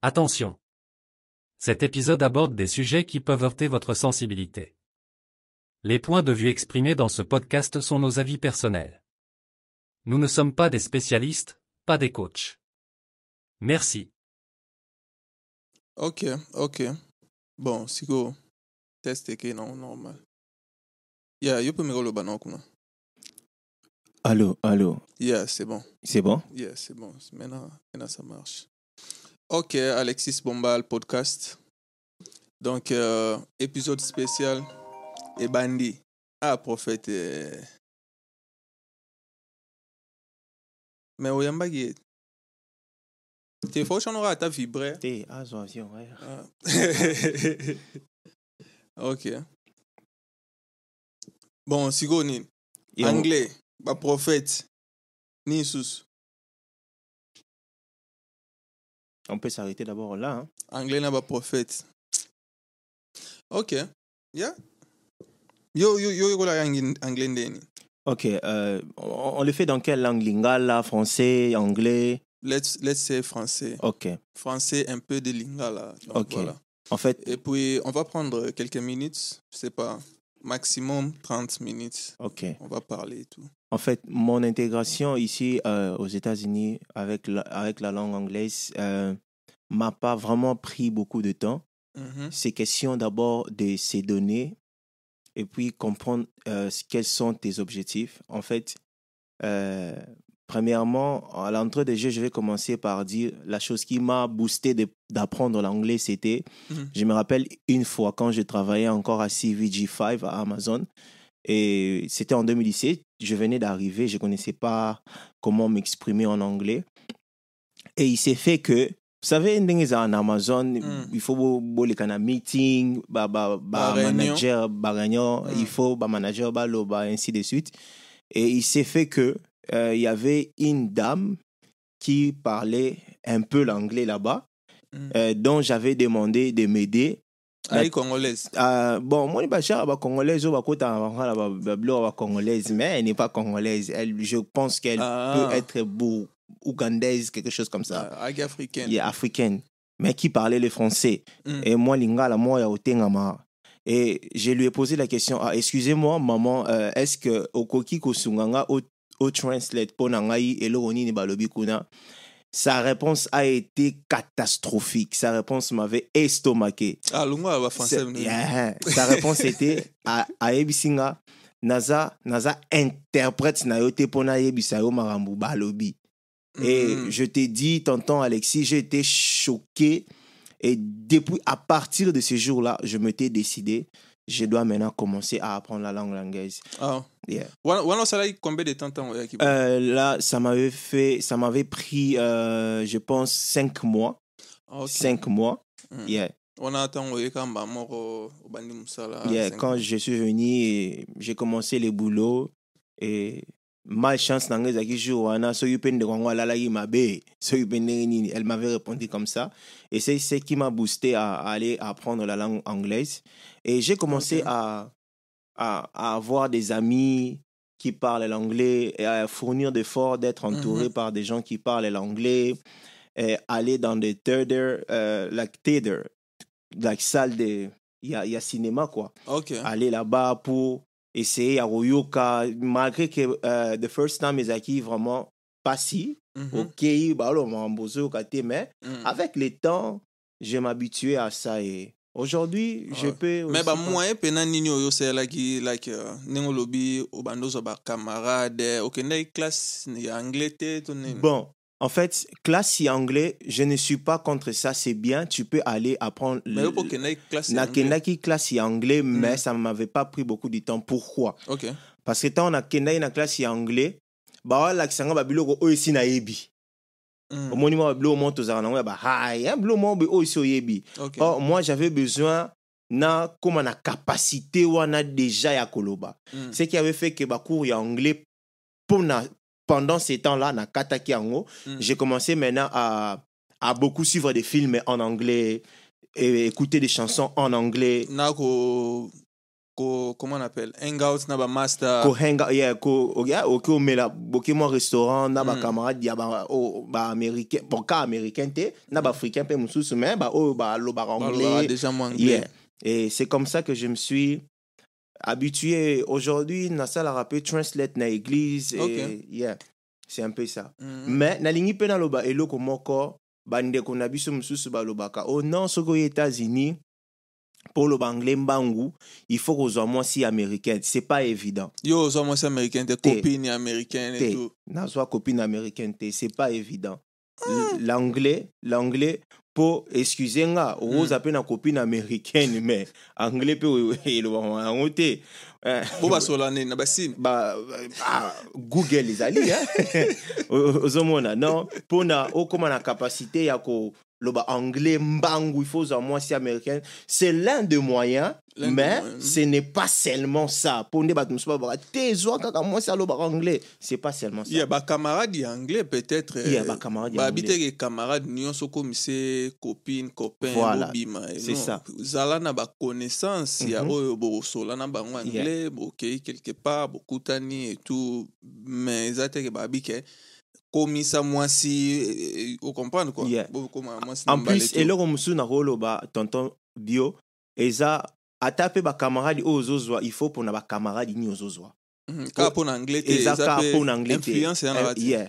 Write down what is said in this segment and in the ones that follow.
Attention. Cet épisode aborde des sujets qui peuvent heurter votre sensibilité. Les points de vue exprimés dans ce podcast sont nos avis personnels. Nous ne sommes pas des spécialistes, pas des coachs. Merci. Ok, ok. Bon, sigo. Test que non, normal. Yeah, yo peux me le banon. Allô, allô, Yeah, c'est bon. c'est bon? Yeah, c'est bon. Maintenant, maintenant, ça marche. Ok, Alexis Bombal, podcast. Donc, euh, épisode spécial. Et Bandi. Ah, prophète. euh. Mais Oyambagi. Tes faux aura ta vibré. T'es à avion, ouais. Ah. ok. Bon, sigo ni. Et on- Anglais. Prophète. Ni On peut s'arrêter d'abord là. hein. Anglais n'a pas prophète. Ok. Yeah. Yo, yo, yo, yo, anglais ndeni. Ok, euh, on, on le fait dans quelle langue? Lingala, français, anglais? Let's, let's say français. Ok, Français, un peu de lingala. Donc, Ok. Voilà. en fait, Et puis, on va prendre quelques minutes. Je sais pas. Maximum 30 minutes. ok. On va parler et tout. En fait, mon intégration ici euh, aux États-Unis avec la, avec la langue anglaise euh, m'a pas vraiment pris beaucoup de temps. Mhm. C'est question d'abord de ces données et puis comprendre euh, quels sont tes objectifs. En fait, euh, premièrement, à l'entrée des jeux, je vais commencer par dire la chose qui m'a boosté d'apprendre l'anglais, c'était, Mhm. je me rappelle une fois quand je travaillais encore à CVG5 à Amazon, et c'était en 2017, je venais d'arriver, je ne connaissais pas comment m'exprimer en anglais. Et il s'est fait que, vous savez, en Amazon, Mm. il faut les un meeting, ba, ba, ba Ba réunion. manager, ba réunion, Mm. il faut ba manager, ba lo, ba ainsi de suite. Et il s'est fait que euh, il y avait une dame qui parlait un peu l'anglais là-bas, Mm. euh, dont j'avais demandé de m'aider Aïe, congolaise. euh, bon, moi, je suis congolaise, je congolaise, mais elle n'est pas congolaise. Elle, je pense qu'elle Ah. peut être bou- ougandaise, quelque chose comme ça. Ah, africaine. Elle est africaine, mais qui parlait le français. Mm. Et moi, lingala, moi, ya. Et je lui ai posé la question, ah, excusez-moi, maman, euh, est-ce que okoki kosunganga au, translate pour nangai eloko nini balobi kuna? Sa réponse a été catastrophique. Sa réponse m'avait estomaqué. Ah, français. Yeah. Sa réponse était à ayebisi nga naza naza interprète na yo te mpona ayebisa yo makambo balobi et Mhm. je t'ai dit tonton Alexis j'ai été choqué et depuis à partir de ce jour là je m'étais décidé je dois maintenant commencer à apprendre la langue anglaise Ah. Yeah. Combien de temps temps oyaki Euh, là ça m'avait fait ça m'avait pris euh, je pense cinq mois. Ah, ok. cinq mois. Mm. yeah. Yeah, quand je suis venu, j'ai commencé les boulots et malchance nanga ezalaki jour wana soki mpe ndeko yango alalaki mabe soki mpe ndenge nini. Elle m'avait répondu comme ça. Et c'est ce qui m'a boosté à aller apprendre la langue anglaise et j'ai commencé à, à, à avoir des amis qui parlent l'anglais et à fournir d'efforts d'être entouré Mhm. par des gens qui parlent l'anglais et aller dans des theater euh, like theater like salle de il y a, y a cinéma quoi aller là-bas pour essayer à Royoka, malgré que euh, the first time ezalaki vraiment pas si, Mhm. ok, bah alors mais Mm. avec le temps, je m'habituais à ça et aujourd'hui, je Ouais. peux mais aussi bamoyen mpena nini oyo osalelaki like uh, ndenge olobi obanda ozwa bacamarade okendaki classe ya anglais te to nini Bon, en fait, classe y anglais, je ne suis pas contre ça, c'est bien, tu peux aller apprendre mais le- okendaki classe ya anglais nakendaki classe anglais, mais Mm. ça ne m'avait pas pris beaucoup de temps. Pourquoi? Ok Parce que tant nakendaki na classe anglais, bawalakisanga babiloko oyo esi nayebi. Mm. omoni mwa babiloko moko tozalaka nango ya bahai ya biloko moko boye oyo esi oyebi. Ok. Or moi j'avais besoin na koma na capacité wana déjà ya koloba. Mm. ce qui avait fait que bacours ya anglais mpona pendant ces temps-là nakataki yango Mm. j'ai commencé maintenant à, à beaucoup suivre des films en anglais et écouter des chansons en anglais. Na ko comment on appelle hangout na ba master? Ko hanga yeah ko yeah ok omela boke mwa restaurant na Mm. bacamarade ya ba o ba américain bon ka américain te na baafricain mpe mosusu mais ba oyo balobaka balobaka anglais. déjà mo anglais. Yeah. Et c'est comme ça que je me suis habitué. Aujourd'hui nasalaka mpe translate na église et Ok. yeah c'est un peu ça. Mhm. mais nalingi mpe naloba eloko moko bandeko na biso mosusu balobaka o non soki oyo états-unis mpo oloba anglais mbangu il faut kozwa mwasi américaine c'est pas évident. Yo ozwa mwasi américain te Te. copine américaine et tout. Nazwa copine américaine te c'est pas évident. L- l'anglais l'anglais mpo excuse nga okoza mpe na copine américaine mais anglais mpe elobaka yango te bo basola nini na basine ba, ah, google ezali hein? Ozomona non. Mpona okóma na capacité ya koloba anglais mbangu il faut ozwa mwasi américaine c'est l'un de moyens mais ce n'est pas seulement ça mpo nde bato mosusu babaka te ezwa kaka mwasi alobaka anglais c'est pas seulement ça ya bacamarade ya anglais peut-être bacamarade ya babi anglais. teke camarade nyonso okomise copine copain Voilà. bobima eh, C'est non. ça. zala na baconnaissance ya Mhm. oyo bokosola na bango anglais bokei quelque part bokutani et tout mais eza teke babi ke komisa mwasi eh, eh, ocomprendre quoi? Yeah. bokoma mwasi en plus eloko mosusu nakoloba tonton bio eza ata mpe bacamarade oyo ozozwa il faut mpona bacamarade nini ozozwa. Mhm, kaka mpo na anglais te eza kaka pe mpo na anglais te. Eh,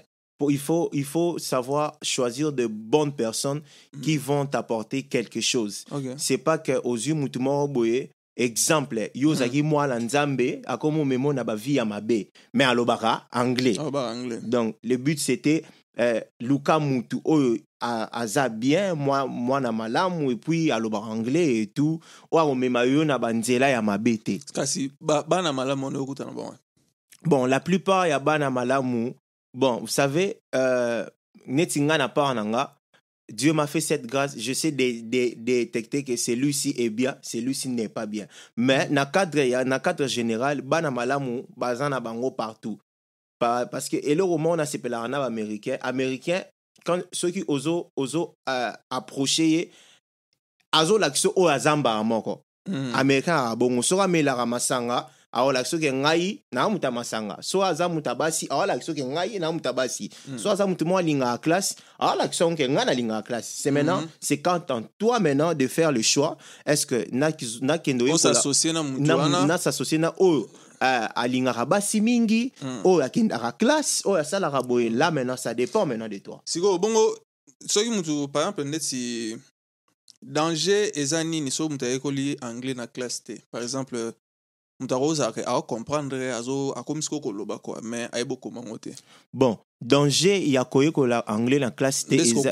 il faut il faut savoir choisir de bonnes personnes qui vont t'apporter quelque chose. Ok. c'est pas que ozwi mutu moko boye exemple yo ozalaki mwana nzambe akomi omemo na bavie ya mabe. Mais alobaka anglais. Anglais. Donc le but c'était euh, luka mutu oyo a- aza bien mwa- mwana malamu et puis alobaka anglais et tout. Oyo akomema yo na banzela ya mabe te. Kasi ba- bana malamu wana okutana bango. Bon la plupart ya bana malamu bon vous savez euh, neti na part na nga Dieu m'a fait cette grâce, je sais dé- dé- détecter que celui-ci est bien, celui-ci n'est pas bien. Mais na cadre ya na cadre général, bana malamu baza na bango partout. Pa- parce que eloko mo na sepelaka na baaméricain américain quand soki ozo ozo uh, approche ye azolakisa oyo aza mbala moko Mhm. américain aka bongo soki amelaka masanga oke ngai mutu ya masanga. So aza mutu ya basi oke ngai mutu ya basi. So aza mutu moko alingaka classe aolakisa oke ngai nalingaka classe. C'est maintenant Mhm. c'est quand en toi maintenant de faire le choix est-ce que nakende na na- nasasocie na oyo uh, alingaka basi mingi Mm. oyo akendaka classe oyo asalaka boye. Là maintenant ça dépend maintenant de toi. Sikoyo bongo soki mutu par exemple danger eza nini? Soki mutu ayekoli anglais na classe te par exemple mutu akozalaka aocomprendre azo akomisi ko koloba kua mais ayebi okoma ngo te. Bon danger ya koyekola anglais na classe te eza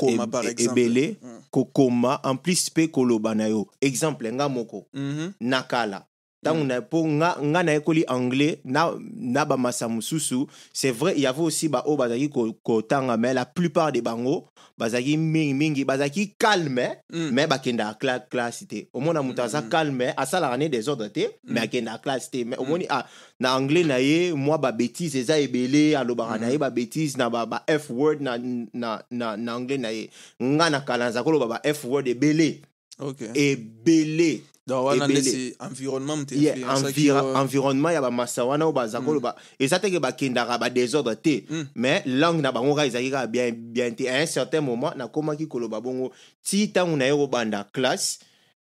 ebele Mm. kokoma en plus mpe koloba na yo. Exemple nga moko. Mhm. na kala ntango na mpo nga, nga nayekoli anglais na, na bamasa mosusu c'est vrai il y avait aussi baoyo bazalaki ko- kotanga mais la plupart de bango bazalaki mingimingi bazalaki calme Mm. mais bakendaka cla classe te omona moto aza calme asalaka ne desordre te mais akendaka classe te mais omoni ah, na anglais na ye mwa babétise eza ebele alobaka na ye babétise na ba, ba f word na, na, na, na anglais na ye. Nga na kala naza koloba ba f word ebele ok. Ebele donc wana ndeti environnement yeah, influenceaki envira, yo. environnement ya bamasa wana oyo baza koloba eza teke bakendaka badésordre te Mm. mais langue na bango kaka ezalaki kaka bien, bien te à un certain moment nakomaki koloba bongo. Ti ntango na ye kobanda classe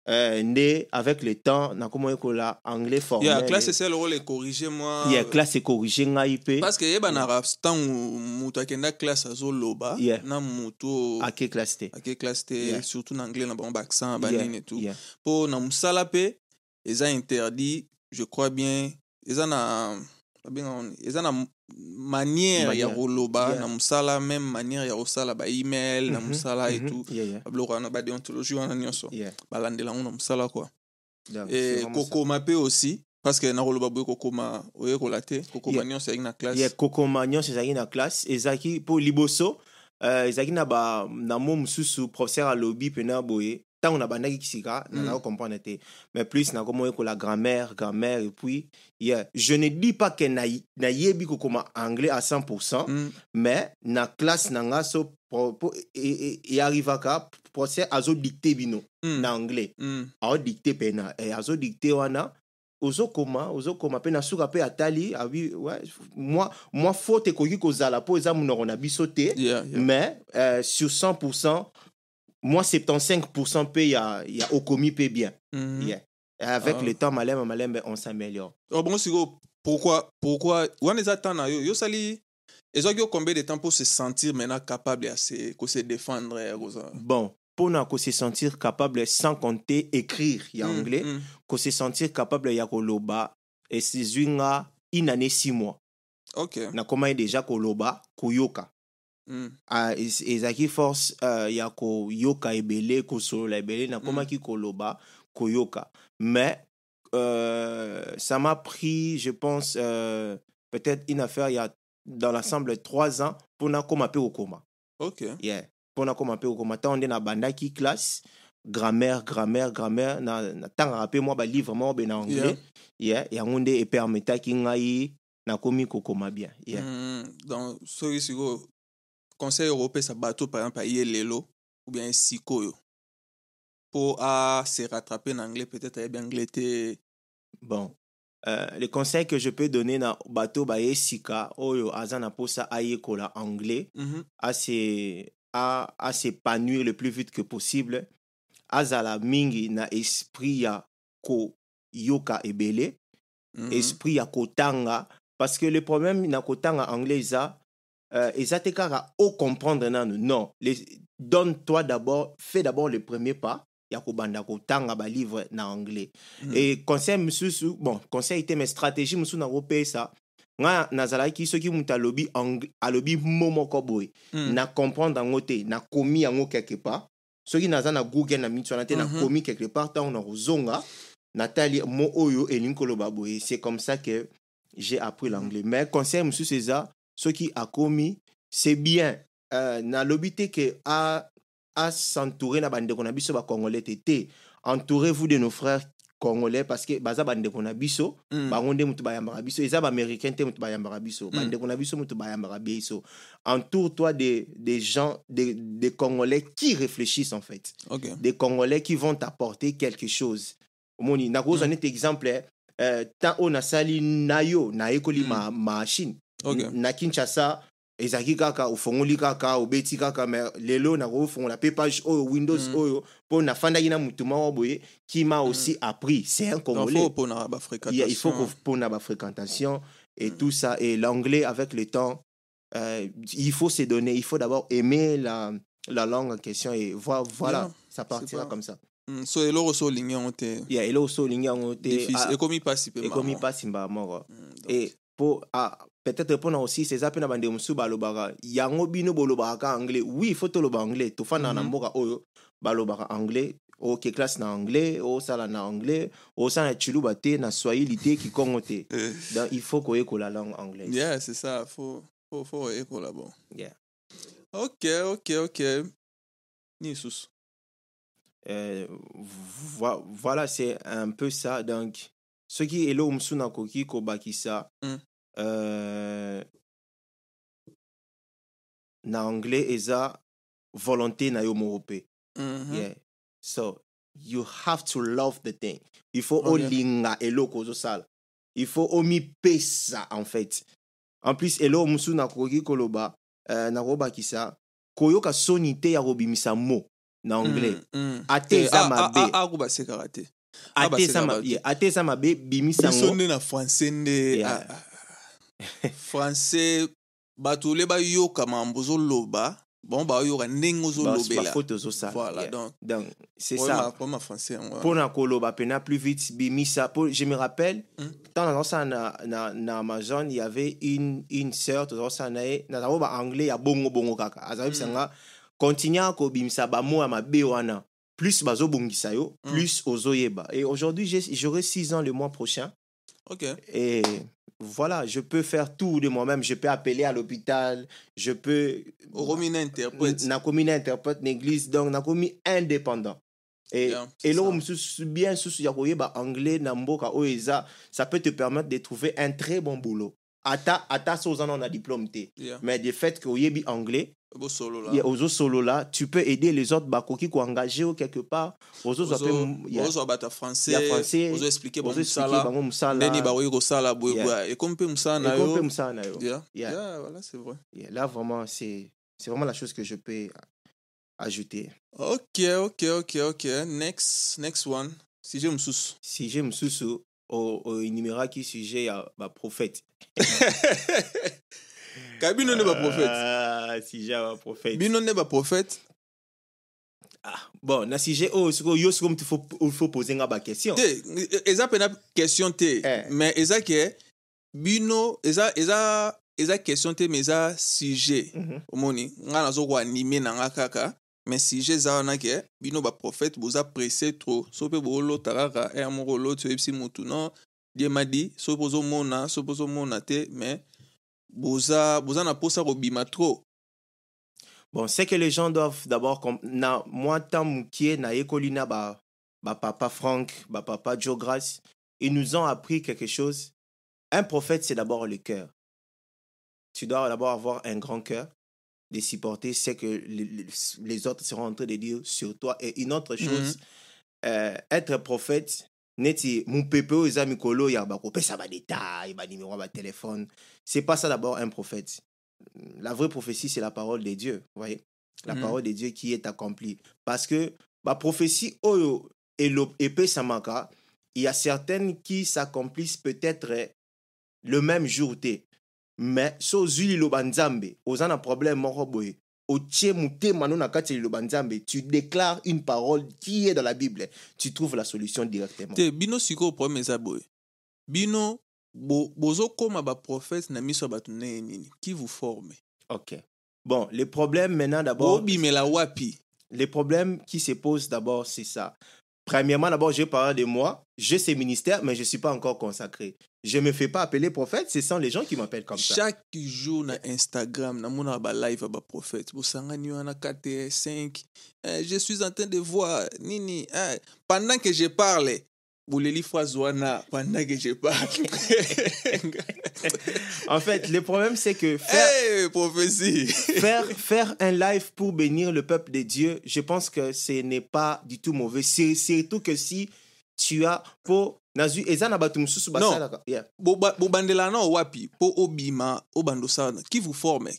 euh, nde avec le temps nakomaki kola anglais formel ya classe ese lokolo ecorrige mwa yeah, classe ekorrige ngai mpe parce que yebanaka ntango mutu akenda classe azoloba Yeah. na oyo ake classe te ake classe te Yeah. surtout na anglais na bango baaccent Yeah, banini et tout yeah. mpo na mosala mpe eza interdit je crois bien eza na? Eza na m- manière ya koloba Yeah. na mosala même manière ya kosala baemail na Mhm, mosala et mhm, tout. Yeah, yeah, babiloko wana badeontologie wana nyonso. Yeah. balandela yango na mosala c'est e kokoma mpe aussi parce que nakoloba boye kokoma oyekola te kokoma Yeah. nyonso ezalaki na classe. Yeah, kokoma nyonso ezalaki na classe. Ezalaki mpo liboso uh, ezalaki na na mo mosusu professeur alobi mpena boye ntango nabandaki sika Mm. nazaka comprendre te mais plus nakoma oyekola grammaire grammaire et puis yeah. je ne dis pas ke nayebi kokoma anglais à 100 Mm, mais na classe na nga so po- po- e- e- earrivaka professeur azodicte bino mm, na anglais mm. aodicte mpena e, azodicte wana ozokoma ozokoma mpe na suka mpe atali abi ouais, moi, moi faute ekoki kozala mpo eza monoko na biso te Yeah, yeah. mais euh, sur 100% moi 75% mpe ya, ya okomi mpe bien Mhm. yeah. Et avec Ah. le temps malembe malembe on s'améliore Oh, bon, siko, pourquoi, pourquoi, eza temps na yo, yo sali, ezwaki yo combien de temps pour se sentir maintenant capable ya se, ko se défendre, koza? bon mpona kose sentir capable sans compter écrire ya Mm, anglais mm. kose sentir capable ya koloba esizwi nga une année six mois Ok. nakomai déjà koloba koyoka Mm. Ah, ez- ezalaki force uh, ya koyoka ebele kosolola ebele nakomaki koloba koyoka mais euh, ça m'a pris je pense euh, peut-être une affaire il y a dans l'ensemble trois ans pour nakoma mpe kokoma Ok. yeah. mpo nakoma mpe kokoma ntango nde nabandaki classe grammaire grammaire grammaire na- natangaka mpe mwa balivre moko be na anglais yeah. yango nde epermetaki ngai nakomi kokoma bien yeah. Mm, donc soki sikoyo conseil opesa bato par exemple aye lelo ou bien sikoyo mpo ase rattraper na anglais peut-être ayebi anglais te Bon, euh, le conseil que je peux donner na bato baye sika oyo aza na posa ayekola anglais Mhm. à se à, à s'épanouir le plus vite que possible azala mingi na esprit ya ko yoka ebele Mhm. esprit ya kotanga parce que le problème na kotanga anglais eza euh, eza te kaka o comprendre nanu non. Donne-toi d'abord fais d'abord le premier pas. Ya kobanda kotanga balivre na anglais. Mhm. et conseil mosusu bon conseil te mais stratégie mosusu nakopesa nga nazalaki soki moto alobi ang- alobi mo moko boye. Mm. na comprendre yango te nakomi yango quelque part. Soki naza na google na minti wana te Mhm. nakomi quelque part ntango na kozonga natali mo oyo elingi koloba boye. C'est comme ça que j'ai appris l'anglais. Mais conseil mosusu eza soki akomi c'est bien euh, nalobi te ke a, a s'entourer na bandeko na biso bacongolais te te entourez-vous de nos frères congolais parce que baza bandeko na biso Mm. bango nde moto bayambaka biso eza baaméricain te moto bayambaka biso bandeko na biso moto bayambaka biso entoure-toi des des gens des, des congolais qui réfléchissent en fait. Ok. Des congolais qui vont t'apporter quelque chose. Omoni nakozwa Mm. neti exemple eh, euh, temps oyo nasali na yo nayekoli Mm. ma, machine ok N- na kinshasa ezalaki kaka ofongoli kaka obeti kaka me lelo nakofongola mpe page oyo windows Mm. oyo mpo nafandaki na motu moko boye qui m'a aussi appris c'est un congolais faut mpona il, bafréquentation faut qu'on pour la fréquentation et Mm. tout ça. Et l'anglais, avec le temps, euh, il faut se donner. Il faut d'abord aimer la, la langue en question et voir, voilà, Yeah, ça partira comme ça. Mm, so eloko so olingi yango te Il y a ele aussi ligne en côté. difficile ekomi mpasi mpe Et comme il mama. passe, il peut-être répondre aussi, c'est ça, pena bande musu balobaka. Yango bino bolobaka anglais. Oui, faut te loba anglais. Na mboka oyo balobaka anglais. ok classe na anglais osala na anglais osala na chiluba te na swahili te kikongo te donc il faut koyekola langue anglaise yeah c'est ça faut faut faut ekola bon Yeah. ok ok ok ni lisusu Euh, vo- voilà, c'est un peu ça. Donc, ce qui est là, Msuna Koki Kobakisa, Mm. Euh, na anglais, eza volonté na yo morope. Mhm. Yeah. So, you have to love the thing. Il faut Okay. olinga eloko ozosala. Il faut omi pesa, en fait. En plus, elo Msuna Koki Koloba, euh, na kobakisa, koyoka soni te ya kobimisa mo na anglais. Mm, mm. ate Eh, eza mabe a- ako basekaka te ate eza mabe bimisa biso yango nde na français nde Yeah. Français bato le bayoka mambo ozoloba bango bayoka ndenge ozolobela. bafaute ozosala voilà yeah. donc donc c'est ça. ma- français yango mpo na koloba mpena plus vite bimisa po je me rappelle Mm. ntango nazosala na, na, na amazon il y avait une, une sœur tozosala na ye nazalaki baanglais ya bongo bongo kaka. Azalaki bisanga continue kobimisa bamo ya mabe wana. Plus bazobongisa yo Mm. plus ozoyeba. Et aujourd'hui j'aurai 6 ans le mois prochain ok Et voilà, je peux faire tout de moi-même. Je peux appeler à l'hôpital. Je peux. oromi na interprète Nakomi na interprète l'église. Donc, Nakomi indépendant. Et, Yeah, et là, bien yakoyeba anglais na mboka oyo eza, ça peut te permettre de trouver un très bon boulot. Ata ata so diplôme te. Yeah. Mais du fait que oyebi anglais, Beau solo là. Il y a aux solo là, tu peux aider les autres bakoki ko engagé ou quelque part. Aux autres Ozo il y a ozo abata français. il y a français, Ozo expliquer bon ozo expliquer musala. bango musala. Ndeni bakoki kosala boye Yeah. boye. Et comme pe musala na yo. musala na yo. Yeah. Yeah. Yeah, voilà, c'est vrai. Yeah, Là vraiment c'est c'est vraiment la chose que je peux ajouter. Ok, ok, ok, ok. Next, next one. Msusu au au numéro qui sujet ya ba prophète. Kabino ne ba prophète. Ah, si j'ai un prophète. Bino ne ba prophète. Bon, na sujet oh siko yo siko il faut il faut poser nga ba question. Te, eza pena question te. Eh. Mais eza ke bino eza eza eza question te mais eza sujet. Mhm. omoni na nga kaka mais sujet eza wana ke bino baprophète boza pressé trop so mpe boolota kaka ere moko oloti oyebisi motu non? Die madi so mpe ozomona so mpe ozomona te mais boza boza na mposa kobima trop Bon, c'est que les gens doivent d'abord na moi tant mukie na ekolina ba ba papa Franck, ba papa Joe Grace, ils nous ont appris quelque chose. Un prophète, c'est d'abord le cœur. Tu dois d'abord avoir un grand cœur de supporter ce que les, autres seront en train de dire sur toi. Et une autre chose, euh, être prophète, neti mon pépé eza mikolo ya bakopesa ba détail, ba numéro ba téléphone. C'est pas ça d'abord un prophète. La vraie prophétie, c'est la parole de Dieu. Vous voyez? La Mhm. parole de Dieu qui est accomplie. Parce que la prophétie, oyo, elo- épée samaka, il y a certaines qui s'accomplissent peut-être euh, le même jour. Mais so zuli loba nzambe, oza na problème otie tu déclares une parole qui est dans la bible tu trouves la solution directement te bino sikoyo problème bino bo- bozokóma baprophète na miso ya bato ndenge nini? Qui vous forme? Ok bon les problèmes maintenant d'abord bobimela wapi? Les problèmes qui se posent d'abord, c'est ça. Premièrement, d'abord, je parle de moi. J'ai ces ministères, mais je ne suis pas encore consacré. Je ne me fais pas appeler prophète, ce sont les gens qui m'appellent comme ça. chaque jour na instagram namonaka balive ya baprophète bosangani wana 4 5 eh, je suis en train de voir nini eh, pendant que je parle boleli phrase wana pendant que je parle. En fait, le problème, c'est que faire, hey, prophétie. faire, faire un live pour bénir le peuple de Dieu, je pense que ce n'est pas du tout mauvais. C'est- Surtout que si tu as pour nazu eza na bato mosusu basalaka. Yeah. Boba- bobandela na wapi? Mpo obima obanda osala qui vous forme?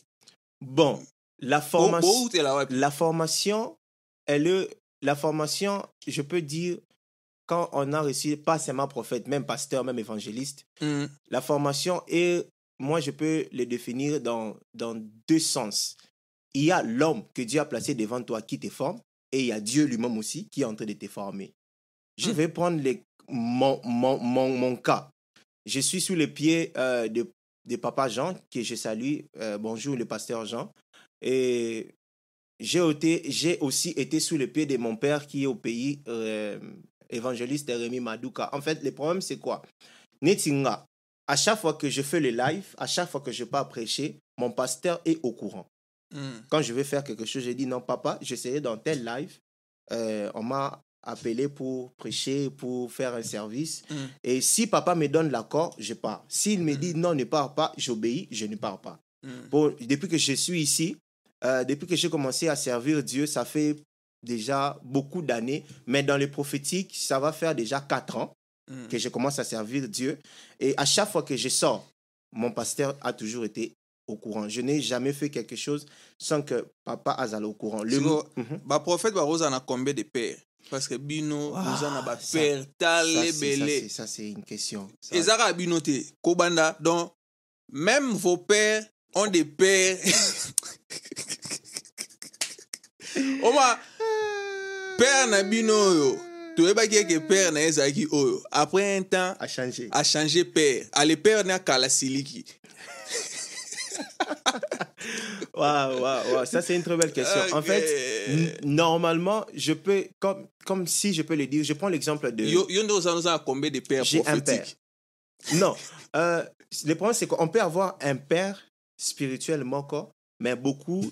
Bon la formation La formation, elle la formation, je peux dire, quand on a reçu, pas seulement prophète, même pasteur, même évangéliste, Mm, la formation est, moi je peux le définir dans, dans deux sens. Il y a l'homme que Dieu a placé devant toi qui te forme, et il y a Dieu lui-même aussi qui est en train de te former. Je Hmm. vais prendre les, mon, mon, mon, mon cas. Je suis sous les pieds euh, de, de Papa Jean, que je salue. Euh, bonjour, le pasteur Jean. Et j'ai aussi été sous les pieds de mon père qui est au pays euh, évangéliste Rémi Madouka. En fait, le problème, c'est quoi? Netinga, à chaque fois que je fais le live, à chaque fois que je pars prêcher, mon pasteur est au courant. mm. Quand je vais faire quelque chose, je dis non, papa, je serai dans tel live. Euh, on m'a appelé pour prêcher, pour faire un service. Mm. Et si papa me donne l'accord, je pars. S'il me dit non, ne pars pas, j'obéis, je ne pars pas. Bon, depuis que je suis ici, euh, depuis que j'ai commencé à servir Dieu, ça fait déjà beaucoup d'années. Mais dans les prophétiques, ça va faire déjà quatre ans Mm. que je commence à servir Dieu. Et à chaque fois que je sors, mon pasteur a toujours été au courant. Je n'ai jamais fait quelque chose sans que papa Azal au courant. Le Siko, Mhm. baprophète bakozala na combien de père parce que bino Ah, boza na Ça, tala c'est- ça, c'est- une question. Ça- eza kaka bino te kobanda donc même vos pères ont des pères oma père na bino oyo toyebaki eke père na ye ezalaki oyo après un temps a changé. achange père ale père na kala siliki Waouh, waouh, waouh. Ça, c'est une très belle question. En fait, normalement, je peux, comme, comme si je peux le dire, je prends l'exemple de. combien de père J'ai un père. Non. Euh, le problème, c'est qu'on peut avoir un père spirituellement, quoi, mais beaucoup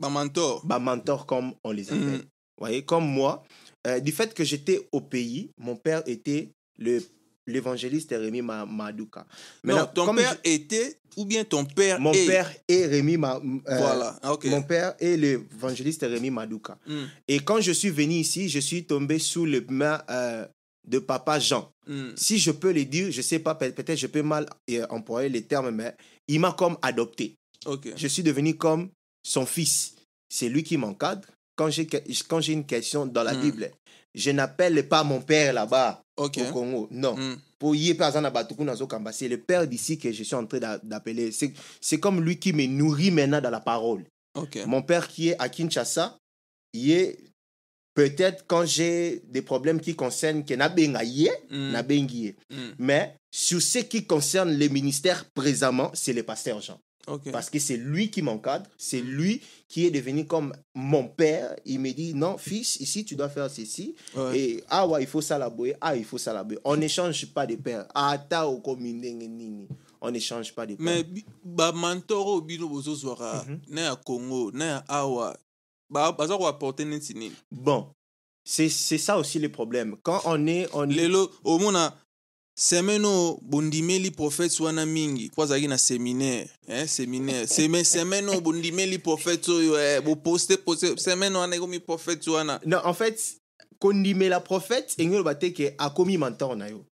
désencadrés. bamantor Bah, mentors, comme on les appelle. Mhm. Vous voyez, comme moi, euh, du fait que j'étais au pays, mon père était le l'évangéliste Rémi Ma- Maduka. Non, Maintenant, ton comme père était ou bien ton père mon est? père est Rémi Ma- euh, Voilà, Ah, ok. Mon père est l'évangéliste Rémi Maduka. Hmm, Et quand je suis venu ici, je suis tombé sous les mains euh, de papa Jean. hmm. Si je peux le dire, je sais pas, peut- peut-être je peux mal euh, employer les termes, mais il m'a comme adopté. Ok. Je suis devenu comme son fils. C'est lui qui m'encadre. Quand j'ai quand j'ai une question dans la Mm. Bible, je n'appelle pas mon père là-bas au Congo. Non. Hmm. Pour y C'est le père d'ici que je suis en train d'a- d'appeler. C'est c'est comme lui qui me nourrit maintenant dans la parole. Mon père qui est à Kinshasa, il est peut-être quand j'ai des problèmes qui concernent que Hmm, hmm. Mais sur ce qui concerne les ministères présentement, c'est le pasteur Jean. Parce que c'est lui qui m'encadre, c'est lui qui est devenu comme mon père. Il me dit, non, fils, ici, tu dois faire ceci. Ouais. Et ah ouais, il faut ça la boyer, ah, il faut ça la boyer. On n'échange pas de père. Ah, au communenge nini. On n'échange pas de père. mais oyo bino bozozwaka Mhm. na ya congo na awa ba- baza nini? Bon, c'est ça aussi le problème. Quand on est. On lelo oyo bondimeli prophète wana mingi. Po azalaki na séminaire eh, séminaire Seme- semaine oyo bondimeli prophète oyo eh, boposte poste semaine wana ekomi prophète wana. Non, en fait, kondimela prophète, engelo bateke akomi mentor na yo.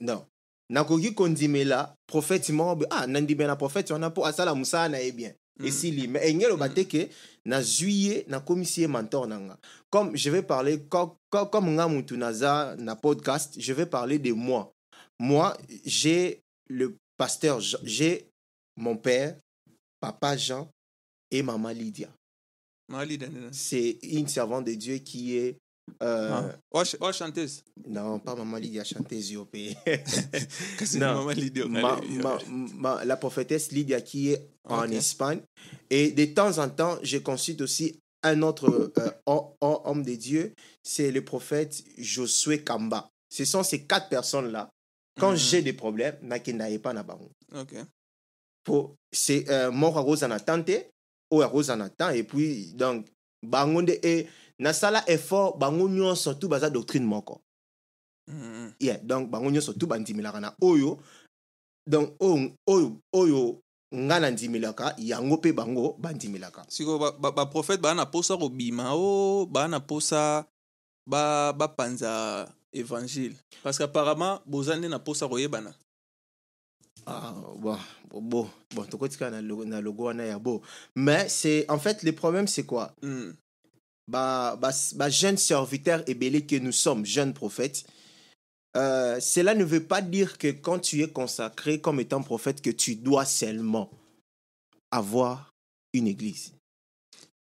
Non. nakoki kondimela prophète moko ah nandimela prophète wana mpo asala mosala na ye bien Esili mais engeloba Mm. te ke nazwi ye nakomisi ye mentor na nga comme je vais parler co- co- comme nga mutu naza na podcast je vais parler de moi. Moi j'ai le pasteur j'ai mon père papa Jean et maman Lydia. C'est une servante de Dieu qui est euh, oa chanteuse non pas maman Lydia chanteuse kasi Non. mama lidi Ma- ma- ma- la prophétesse Lydia qui est en. Espagne. Et de temps en temps, je consulte aussi un autre euh, ho- ho- homme de Dieu, c'est le prophète Josué Kamba. Ce sont ces quatre personnes-là. Quand Mhm. j'ai des problèmes, nakendaye pas na bango. ok Po- C'est euh, à Rose en attente, ou Rose en attente, et puis donc, bango de et nasala effort, bango nyonso tout baza doctrine moko. Mhm. yeah, donc bango nyonso tu bandimelaka na oyo donc oyo oyo oyo nga nandimelaka yango mpe bango bandimelaka sikoyo ba- ba- baa na posa kobima o baa na posa ba- bapanza évangile parce que apparemment boza nde na posa koyebana ah, bon, bon, bon, bon tokotika na logo, na logo wana ya bo mais c'est en fait le problème c'est quoi? Mm. Ba, ba, ba jeunes serviteurs ébélés que nous sommes jeunes prophètes euh, cela ne veut pas dire que quand tu es consacré comme étant prophète que tu dois seulement avoir une église.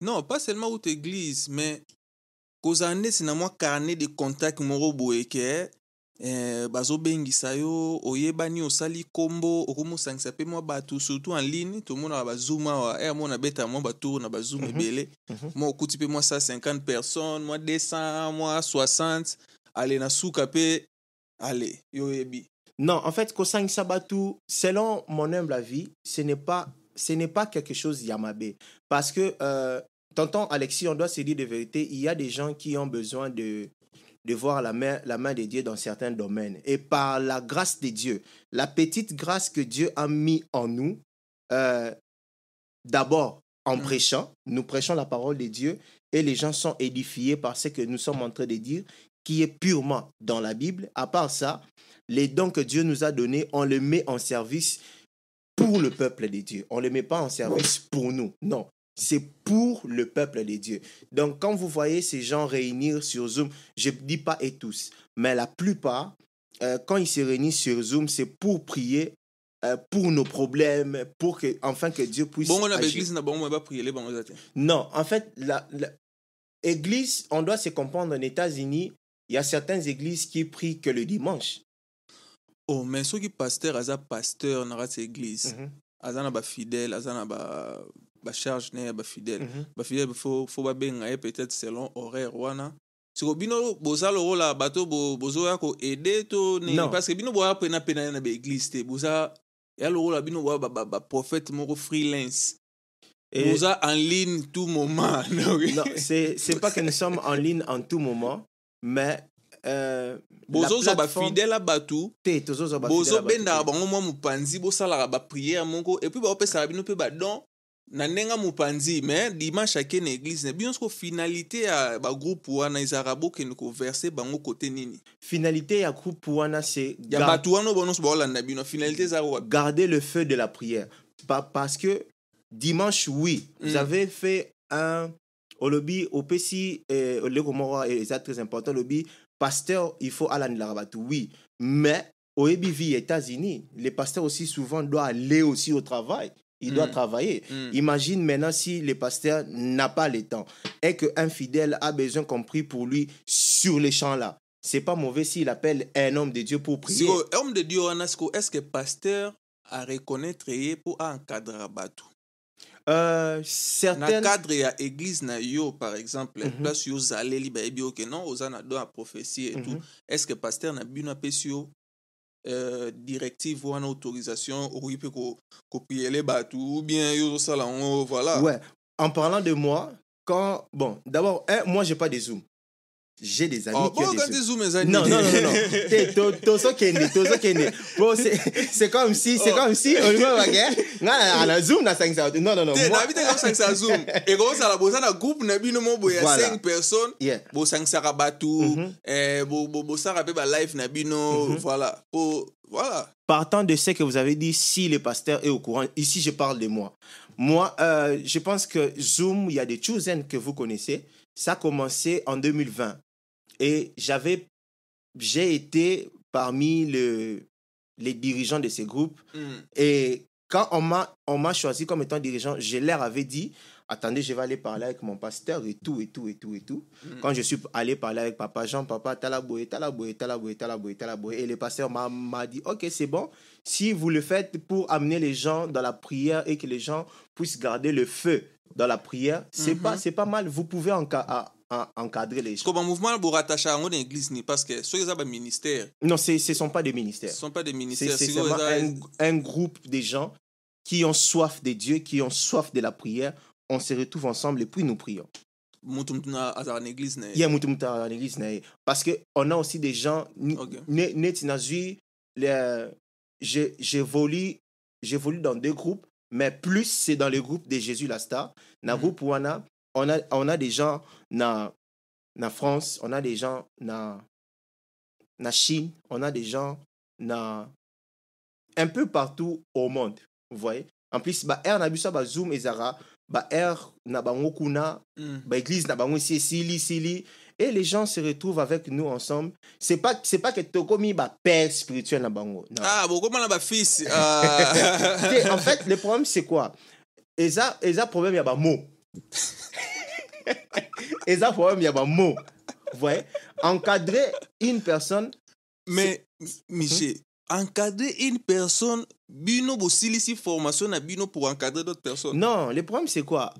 Non pas seulement out église mais na mwa carnet de contact ke eh, bazobengisa yo oyebani osali kombo okomosangisa mpe mwa bato surtout en ligne tomonaka bazoom awa e mo nabeta mwa batour na bazoom Mhm. ebele Mhm. mwa okuti mpe mwa 150 personnes mwa 200 mwa 60 ale na suka mpe ale yo oyebi Non, en fait, Kosang Sabatu, selon mon humble avis, ce n'est pas, ce n'est pas quelque chose Yamabé. Parce que, euh, tonton Alexis, on doit se dire de vérité, il y a des gens qui ont besoin de, de voir la main, la main de Dieu dans certains domaines. Et par la grâce de Dieu, la petite grâce que Dieu a mis en nous, euh, d'abord en Mm. prêchant, nous prêchons la parole de Dieu et les gens sont édifiés par ce que nous sommes en train de dire, qui est purement dans la Bible. À part ça, les dons que Dieu nous a donnés, on les met en service pour le peuple de Dieu. On ne les met pas en service pour nous. Non, c'est pour le peuple de Dieu. Donc, quand vous voyez ces gens réunir sur Zoom, je ne dis pas et tous, mais la plupart, euh, quand ils se réunissent sur Zoom, c'est pour prier euh, pour nos problèmes, pour que, enfin que Dieu puisse bongo na agir. baeglise na bango bapriele bango eza te Non, en fait, la, la- église, on doit se comprendre, en États-Unis, il y a certaines églises qui prient que le dimanche. oh mais paster aza pasteur na kati ya église Mhm, aza na bafidèle aza na ba- bacharge na ye ya bafidèle mhm. bafidèle fo, fo babenga ye peut-être selon horaire wana. Siko bino boza lokola bato bo- bozoya koede to nini? Non. parce que bino boya pena pena ye na baeglise te. Boza ya lokola bino boya ba- ba- baprophète moko freelance. Et- boza en ligne tout moment non, c'est pas que nous sommes en ligne en tout moment, mais euh, bozozwa bafidele ya ya bato bozobendaka bango mwa mopanzi bosalaka bapriere moko epuis baopesaka bino mpe badon na ndenge mopanzi mais dimanche ake na église na bino siko finalité ya bagroupe wana ezalaka bokende koverse bango kote nini? Finalité ya groupe wana c'est ya bato wana oyo nyonso baolanda bino. Finalité eza wapi garder le feu de la prière. Pa- parce que dimanche oui vous Mm. avez fait un au lobby au PC euh, oleko moko eza très important lobby pasteur il faut alandelaka bato oui. Mais oyebi vie états-unis les pasteurs aussi souvent doivent aller aussi au travail il doit Mm. travailler Mm. Imagine maintenant si le pasteur n'a pas le temps et qu'un fidèle a besoin qu'on prie pour lui sur les champs là. C'est pas mauvais s'il appelle un homme de Dieu pour prier. homme de dieu wana siko est ce que pasteur areconnaitre ye mpo aencadrera bato Euh, na certaines, cadre ya église na yo par exemple Mhm. place yo ozaleli bayebi oke non oza na don ya prophétie et tout Mhm. est ce que pasteur na bino apesi yo? Euh, directive wana autorisation okoki mpe ko- kopriele bato ou bien yo yango voilà ouais. En parlant de moi, quand bon, d'abord, un, moi j'ai pas de zoom. J'ai des amis Oh, qui ont bon, des Non, non, non, non, tozo kende, tozo kende. C'est comme si, c'est Oh. comme si, on va baguette. Nga na zoom na 5 Non, non, non. te moi- nayebi te kosangisa zoom ekozala boza na groupe na bino mo boye ya Voilà. 5 personnes Yeah. bosangisaka bato Mhm. eh, bo- bo- bosala mpe balife na bino Mhm. voilà po voilà partant de ce que vous avez dit, si le pasteur est au courant, ici je parle de moi. Moi, euh, je pense que Zoom, il y a des Chosen que vous connaissez. Ça a commencé en 2020. Et j'avais, j'ai été parmi le, les dirigeants de ces groupes. Mm. Et quand on m'a, on m'a choisi comme étant dirigeant, je leur avais dit, attendez, je vais aller parler avec mon pasteur et tout, et tout, et tout, et tout. Mm. Quand je suis allé parler avec papa Jean, papa Talaboye, Talaboye, Talaboye, Talaboye, Talaboye, et le pasteur m'a, m'a dit, ok, c'est bon, si vous le faites pour amener les gens dans la prière et que les gens puissent garder le feu dans la prière, c'est Mhm. pas, c'est pas mal, vous pouvez enca- à- à- encadrer les gens. Parce que mouvement wana borattacha yango na église ni parce que soki eza baministère Non, c'est- ce ne sont pas des ministères. ce sont pas des ministères c'est seulement un, un groupe de gens qui ont soif de Dieu, qui ont soif de la prière. On se retrouve ensemble et puis nous prions. na na na à na. Parce qu'on a aussi des gens. ni- Ok. ne- net na zwi, le- je- J'évolue dans deux groupes, mais plus c'est dans le groupe de Jésus la star. Le Mhm. groupe wana, on a, on a des gens na, na France, on a des gens na, na Chine, on a des gens na, un peu partout au monde. Vous voyez? En plus, bah, air na bisa, bah, Zoom et Zara, bah, air na bango kuna, Mm. bah, église na bango sili, sili. Et les gens se retrouvent avec nous ensemble. C'est pas, c'est pas que Tokomi, bah, père spirituel na bango. Ah bokoma na bafils ah. Ok, en fait, le problème, c'est quoi? Eza, eza problème, il y a des mots. Eza problème, il y a des mots. Vous voyez? Encadrer une personne, mais michel encadrer une personne bino formation na bino pour encadrer d'autres personnes non, le problème, c'est quoi?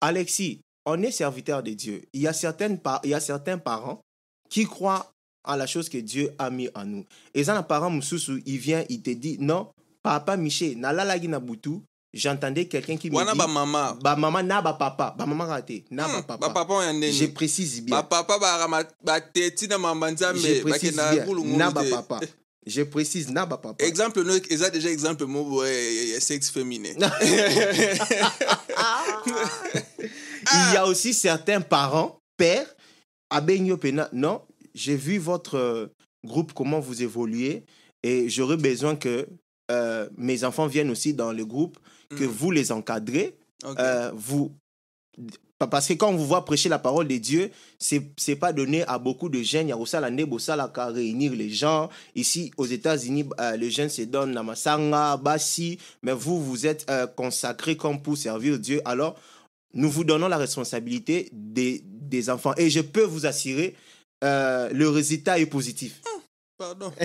Alexis, on est serviteur de Dieu. Il y, a certaines par- il y a certains parents qui croient à la chose que Dieu a mis en nous. Et ça, un parent il vient, il te dit, non, papa Miché, nalalagi na butu, j'entendais quelqu'un qui me dit, bamama ba maman na ba papa, ba maman raté, na ba Hmm, papa. bapapa oyo ya Je précise bien. bapapa baka bateti na mamba Je nzambe précise bakenda bien. Na ngulungulu ba te papa. Je précise na ba papa. exemple no eza déjà exemple mo boye sexe féminin Il y a aussi certains parents, pères, Abenyo Pena, non, j'ai vu votre euh, groupe, comment vous évoluez, et j'aurais besoin que euh, mes enfants viennent aussi dans le groupe, que Mhm. vous les encadrez, euh, vous... Parce que quand on vous voit prêcher la parole de Dieu, c'est c'est pas donné à beaucoup de jeunes. Il y a aussi la Nebosala qu'à réunir les gens. Ici, aux États-Unis, euh, les jeunes se donnent Namasanga, Bassi, mais vous, vous êtes euh, consacrés comme pour servir Dieu. Alors, nous vous donnons la responsabilité des, des enfants. Et je peux vous assurer, euh, le résultat est positif. Pardon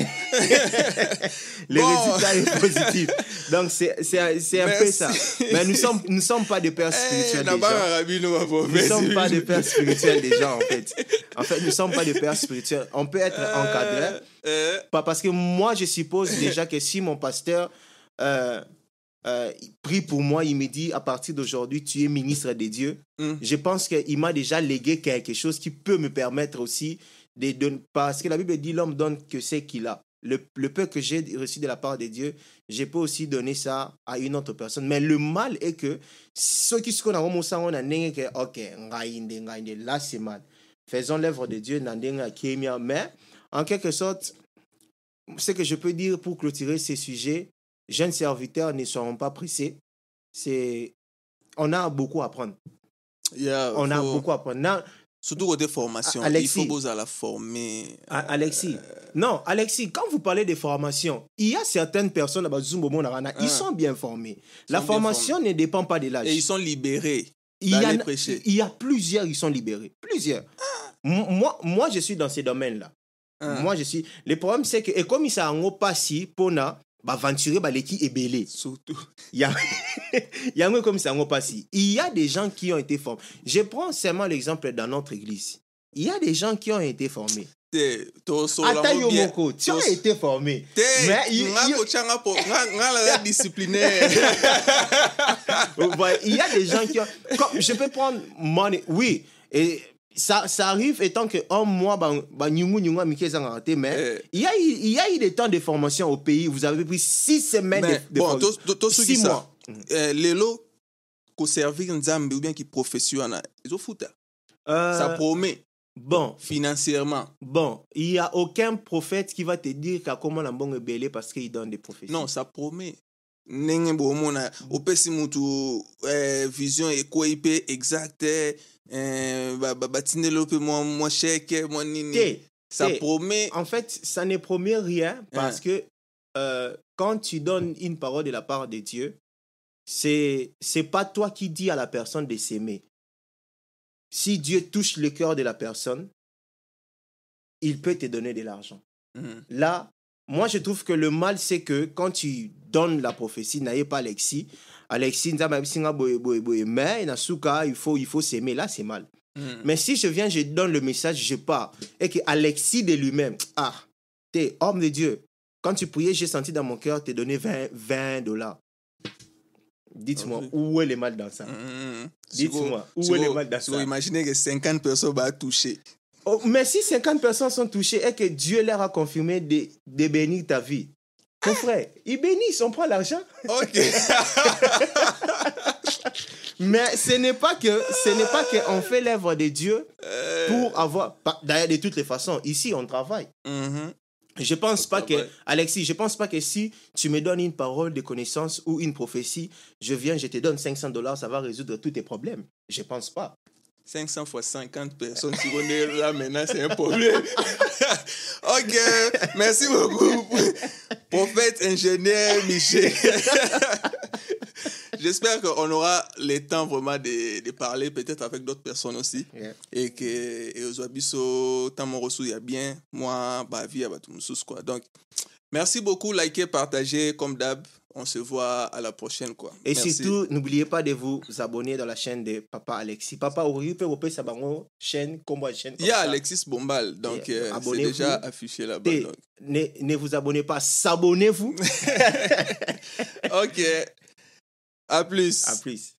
Le Bon. résultat est positif. Donc, c'est un peu ça. Mais nous sommes, nous sommes pas des pères Eh, spirituels na des gens. Nous baprophétie. sommes pas des pères spirituels déjà, en fait. En fait, nous sommes pas des pères spirituels. On peut être encadré. Euh, Pas parce que moi, je suppose déjà que si mon pasteur euh, euh, prie pour moi, il me dit à partir d'aujourd'hui, tu es ministre de Dieu. Mm. Je pense qu'il m'a déjà légué quelque chose qui peut me permettre aussi parce que la Bible dit l'homme donne que ce qu'il a. Le, le peu que j'ai reçu de la part de Dieu, je peux aussi donner ça à une autre personne. Mais le mal est que ceux qui sont dans on a que ok, là c'est mal. Faisons l'œuvre de Dieu. Mais en quelque sorte, ce que je peux dire pour clôturer ces sujets, jeunes serviteurs ne seront pas pressés. C'est on a beaucoup à apprendre. Yeah, On a beaucoup à apprendre. Surtout côté formation. Alexis. Il faut à la former. A- Alexis, non, Alexis, quand vous parlez de formation, il y a certaines personnes, Monarana, ils Ah. sont bien formés. La formation ne dépend pas de l'âge. Et ils sont libérés. Il y, a, prêcher. il y a plusieurs, ils sont libérés. Plusieurs. M- Moi, moi, je suis dans ces domaines-là. Hein. Moi, je suis. Le problème, c'est que, et comme s'est en passé, pour na, aventurer, l'équipe est belé. Surtout. Il y a, il y a un comme ça passé. Il y a des gens qui ont été formés. Je prends seulement l'exemple dans notre église. Il y a des gens qui ont été formés. Ata mo bien. Yomoko, tu as Tos- été formé. Nga il- kochanga po- nga- nga la disciplinaire. Ouais, il y a des gens qui ont. Je peux prendre mon. Oui, et ça, ça arrive étant que un mois, bah, bah, mais Eh. il y, a, eu- il y a eu des temps de formation au pays. Vous avez pris six semaines Mais, de, de bon, formation. tosoki Six mois. Eh, lelo koservir nzambe ou bien qui professiona ezofuta Euh, ça promet bon, financièrement bon, il n'y a aucun prophète qui va te dire qu'à comment la bonne est belé parce qu'il donne des prophéties. non ça promet ndenge bomona opesi mutu eh, vision ekwei mpe exact eh, mpe mwa mwa sheke mwa nini ça promet En fait, ça ne promet rien parce Hein. que euh, quand tu donnes une parole de la part de Dieu, c'est c'est pas toi qui dis à la personne de s'aimer. Si Dieu touche le cœur de la personne, il peut te donner de l'argent. Mhm. Là, moi, je trouve que le mal, c'est que quand tu donnes la prophétie, n'ayez pas Alexis, Alexis, nzamba bisinga boye, boye, boye, mais nasuka, il faut, il faut s'aimer. Là, c'est mal. Mhm. Mais si je viens, je donne le message, je pars. Et que Alexis de lui-même, ah, t'es homme de Dieu. Quand tu priais, j'ai senti dans mon cœur te donner 20, 20 dollars. Dites-moi, Ok. où est le mal dans ça? Mhm. Dites-moi, où est le mal dans ça? imaginez que 50 personnes vont toucher Oh, Mais si 50 personnes sont touchées et que Dieu leur a confirmé de, de bénir ta vie, mon frère, ils bénissent, on prend l'argent. ok Mais ce n'est pas que ce n'est pas qu'on fait l'œuvre de Dieu pour avoir. pas- D'ailleurs, de toutes les façons, ici, on travaille. Mhm. Je pense pas que. Alexis, je pense pas que si tu me donnes une parole de connaissance ou une prophétie, je viens, je te donne 500 dollars, ça va résoudre tous tes problèmes. Je pense pas. 500 fois 50 personnes, si on est là maintenant, c'est un problème. ok, merci beaucoup, prophète ingénieur Michel. J'espère qu'on aura le temps vraiment de, de parler peut-être avec d'autres personnes aussi. Yeah. Et que aux abisso, tant mon reçu, il y a bien, moi, bah, vie, à tout quoi. Donc, merci beaucoup, likez, partagez, comme d'hab. On se voit à la prochaine, quoi. Et Merci. surtout, n'oubliez pas de vous abonner dans la chaîne de Papa Alexis. Papa Ori, peut vous sa bango chaîne, comme chaîne. Il y a Alexis Bombal, donc euh, c'est déjà affiché là-bas. Ne, ne vous abonnez pas, s'abonnez-vous. Ok. À plus. à plus.